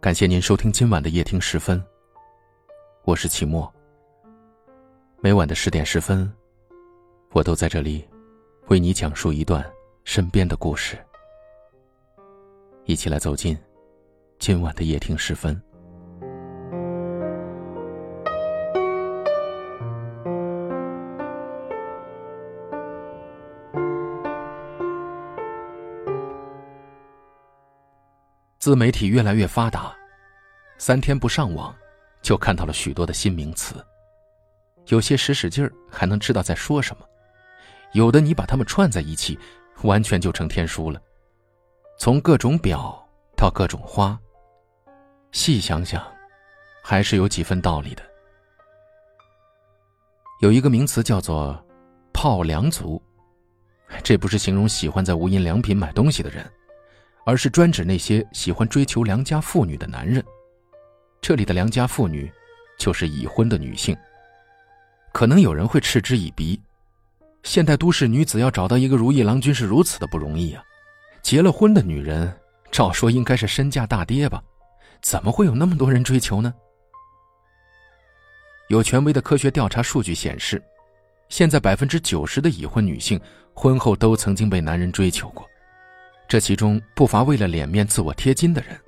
感谢您收听今晚的夜听十分。我是齐墨。每晚的十点十分，我都在这里为你讲述一段身边的故事。一起来走进今晚的夜听十分。自媒体越来越发达，三天不上网，就看到了许多的新名词。有些使使劲儿还能知道在说什么，有的你把它们串在一起，完全就成天书了。从各种表到各种花，细想想，还是有几分道理的。有一个名词叫做“泡良族”，这不是形容喜欢在无印良品买东西的人。而是专指那些喜欢追求良家妇女的男人。这里的良家妇女，就是已婚的女性。可能有人会嗤之以鼻：现代都市女子要找到一个如意郎君是如此的不容易啊！结了婚的女人，照说应该是身价大跌吧？怎么会有那么多人追求呢？有权威的科学调查数据显示，现在百分之九十的已婚女性婚后都曾经被男人追求过。这其中不乏为了脸面自我贴金的人，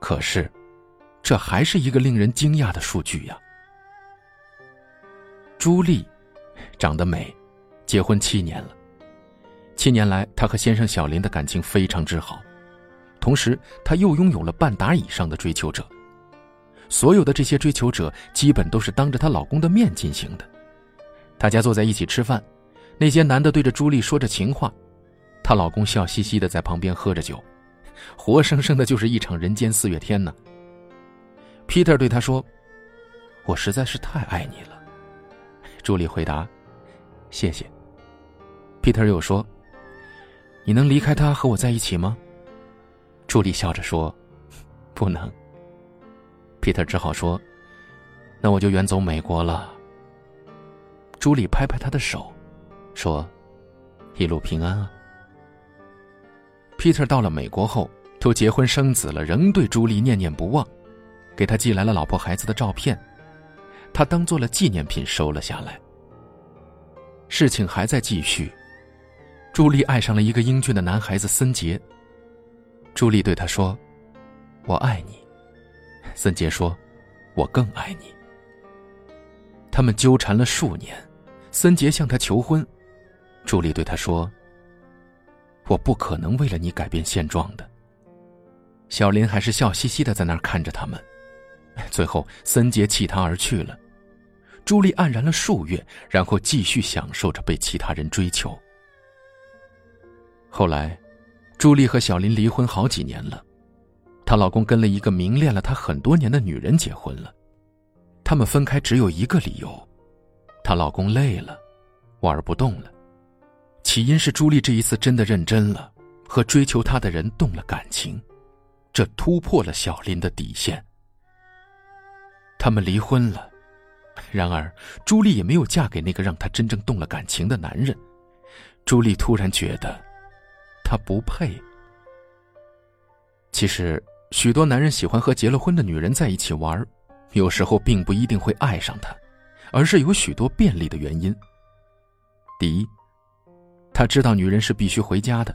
可是，这还是一个令人惊讶的数据呀。朱莉，长得美，结婚七年了，七年来她和先生小林的感情非常之好，同时她又拥有了半打以上的追求者。所有的这些追求者基本都是当着她老公的面进行的，大家坐在一起吃饭，那些男的对着朱莉说着情话。她老公笑嘻嘻的在旁边喝着酒，活生生的就是一场人间四月天呢。Peter 对他说：“我实在是太爱你了。”朱莉回答：“谢谢。”Peter 又说：“你能离开他和我在一起吗？”朱莉笑着说：“不能。”Peter 只好说：“那我就远走美国了。”朱莉拍拍他的手，说：“一路平安啊。” Peter 到了美国后，都结婚生子了，仍对朱莉念念不忘，给他寄来了老婆孩子的照片，他当做了纪念品收了下来。事情还在继续，朱莉爱上了一个英俊的男孩子森杰。朱莉对他说：“我爱你。”森杰说：“我更爱你。”他们纠缠了数年，森杰向他求婚，朱莉对他说。我不可能为了你改变现状的。小林还是笑嘻嘻的在那儿看着他们，最后森杰弃他而去了。朱莉黯然了数月，然后继续享受着被其他人追求。后来，朱莉和小林离婚好几年了，她老公跟了一个明恋了她很多年的女人结婚了。他们分开只有一个理由：她老公累了，玩不动了。起因是朱莉这一次真的认真了，和追求她的人动了感情，这突破了小林的底线。他们离婚了，然而朱莉也没有嫁给那个让她真正动了感情的男人。朱莉突然觉得，他不配。其实，许多男人喜欢和结了婚的女人在一起玩，有时候并不一定会爱上她，而是有许多便利的原因。第一。他知道女人是必须回家的，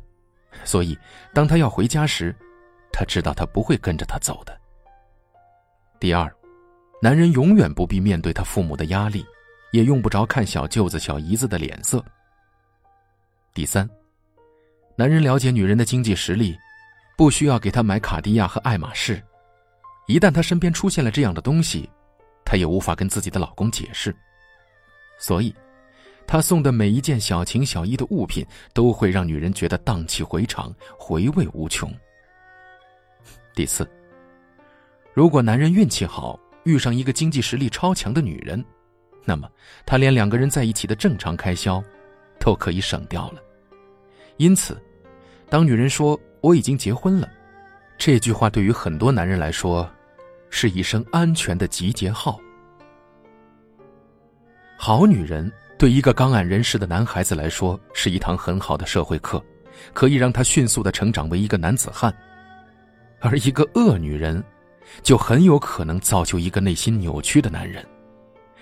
所以当他要回家时，他知道他不会跟着他走的。第二，男人永远不必面对他父母的压力，也用不着看小舅子、小姨子的脸色。第三，男人了解女人的经济实力，不需要给她买卡地亚和爱马仕。一旦她身边出现了这样的东西，他也无法跟自己的老公解释，所以。他送的每一件小情小意的物品，都会让女人觉得荡气回肠、回味无穷。第四，如果男人运气好，遇上一个经济实力超强的女人，那么他连两个人在一起的正常开销，都可以省掉了。因此，当女人说“我已经结婚了”，这句话对于很多男人来说，是一声安全的集结号。好女人。对一个刚谙人世的男孩子来说，是一堂很好的社会课，可以让他迅速的成长为一个男子汉；而一个恶女人，就很有可能造就一个内心扭曲的男人。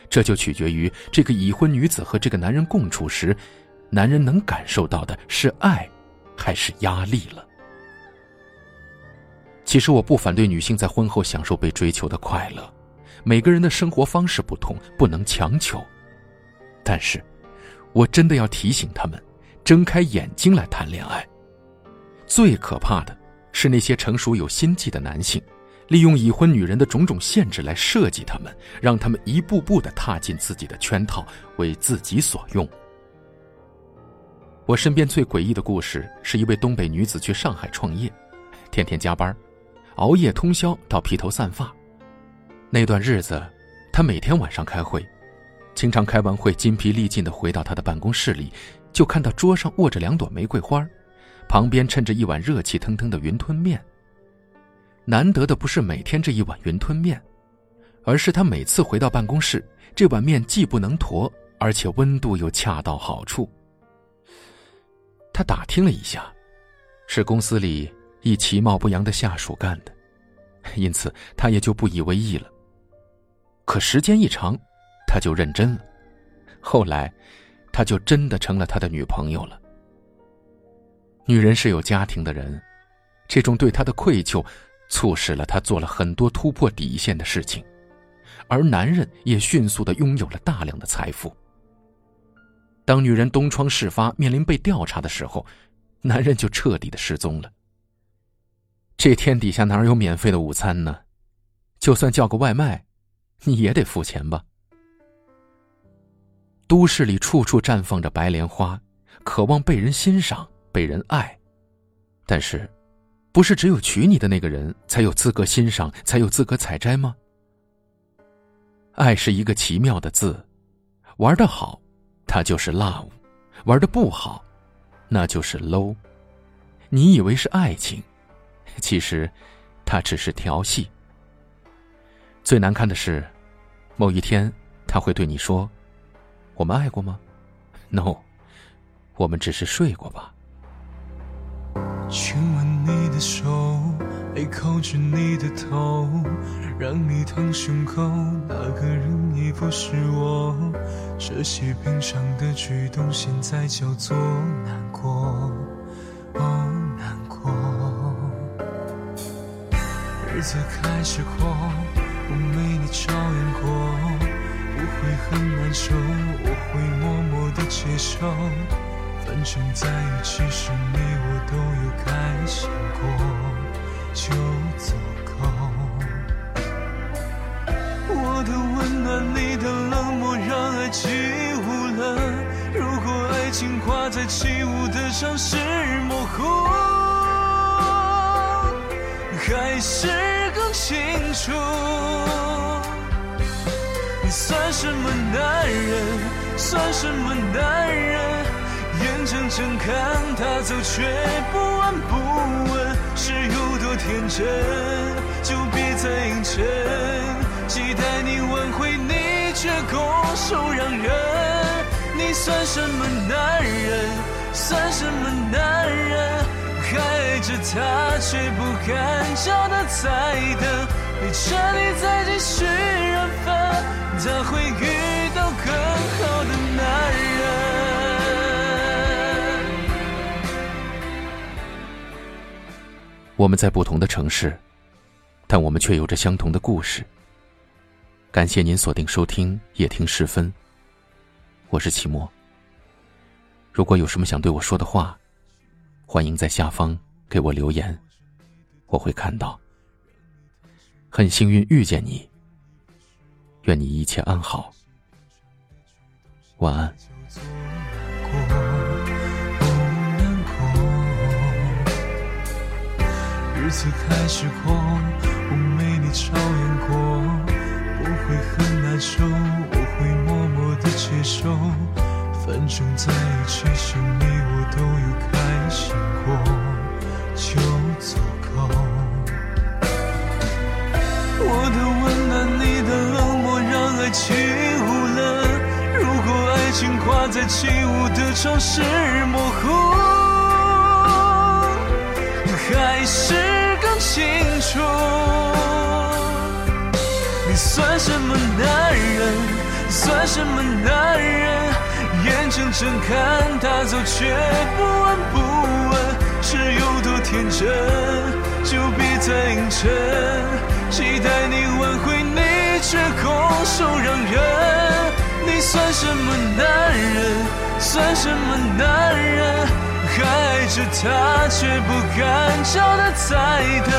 这就取决于这个已婚女子和这个男人共处时，男人能感受到的是爱，还是压力了。其实我不反对女性在婚后享受被追求的快乐，每个人的生活方式不同，不能强求。但是，我真的要提醒他们，睁开眼睛来谈恋爱。最可怕的是那些成熟有心计的男性。利用已婚女人的种种限制来设计他们，让他们一步步的踏进自己的圈套，为自己所用。我身边最诡异的故事是一位东北女子去上海创业，天天加班，熬夜通宵到披头散发。那段日子，她每天晚上开会，经常开完会筋疲力尽的回到她的办公室里，就看到桌上握着两朵玫瑰花，旁边衬着一碗热气腾腾的云吞面。难得的不是每天这一碗云吞面，而是他每次回到办公室，这碗面既不能坨，而且温度又恰到好处。他打听了一下，是公司里一其貌不扬的下属干的，因此他也就不以为意了。可时间一长，他就认真了，后来，他就真的成了他的女朋友了。女人是有家庭的人，这种对他的愧疚。促使了他做了很多突破底线的事情，而男人也迅速的拥有了大量的财富。当女人东窗事发，面临被调查的时候，男人就彻底的失踪了。这天底下哪有免费的午餐呢？就算叫个外卖，你也得付钱吧。都市里处处绽放着白莲花，渴望被人欣赏、被人爱，但是。不是只有娶你的那个人才有资格欣赏，才有资格采摘吗？爱是一个奇妙的字，玩的好，它就是 love；玩的不好，那就是 low。你以为是爱情，其实，它只是调戏。最难看的是，某一天他会对你说：“我们爱过吗？”No，我们只是睡过吧。手，爱靠着你的头，让你躺胸口，那个人已不是我。这些平常的举动，现在叫做难过，哦难过。日子开始过，我没你照样过，不会很难受，我会默默的接受。反正在一起时，你我都有开心过，就足够。我的温暖，你的冷漠，让爱起雾了。如果爱情挂在起雾的城市模糊，还是更清楚。你算什么男人？算什么男人？眼睁睁看他走，却不闻不问，是有多天真？就别再硬撑，期待你挽回，你却拱手让人。你算什么男人？算什么男人？还爱着他，却不敢叫他再等。你彻底再继续缘分，他会我们在不同的城市，但我们却有着相同的故事。感谢您锁定收听夜听时分。我是齐墨。如果有什么想对我说的话，欢迎在下方给我留言，我会看到。很幸运遇见你，愿你一切安好，晚安。子开始过，我没你照样过，不会很难受，我会默默的接受。反正在一起时，你我都有开心过，就足够。我的温暖，你的冷漠，让爱起雾了。如果爱情挂在起雾的城市模糊，还是。清楚你算什么男人，算什么男人？眼睁睁看他走，却不闻不问。是有多天真，就别再硬撑。期待你挽回，你却拱手让人。你算什么男人，算什么男人？爱着他，却不敢叫他再等。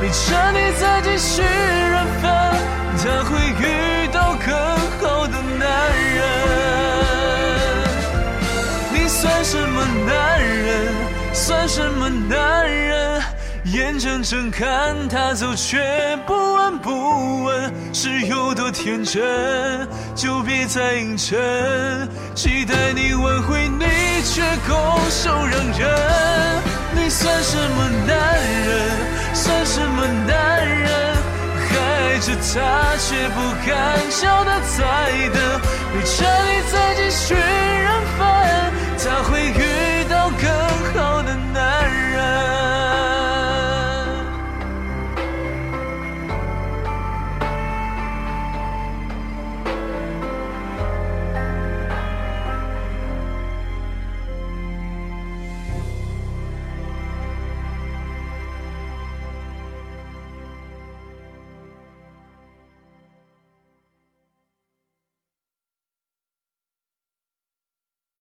没趁你再继续缘分，他会遇到更好的男人。你算什么男人？算什么男人？眼睁睁看他走却不闻不问，是有多天真，就别再硬撑。期待你挽回，你却拱手让人。你算什么男人？算什么男人？爱着他却不敢叫他再等。没这里再继续认分，他会。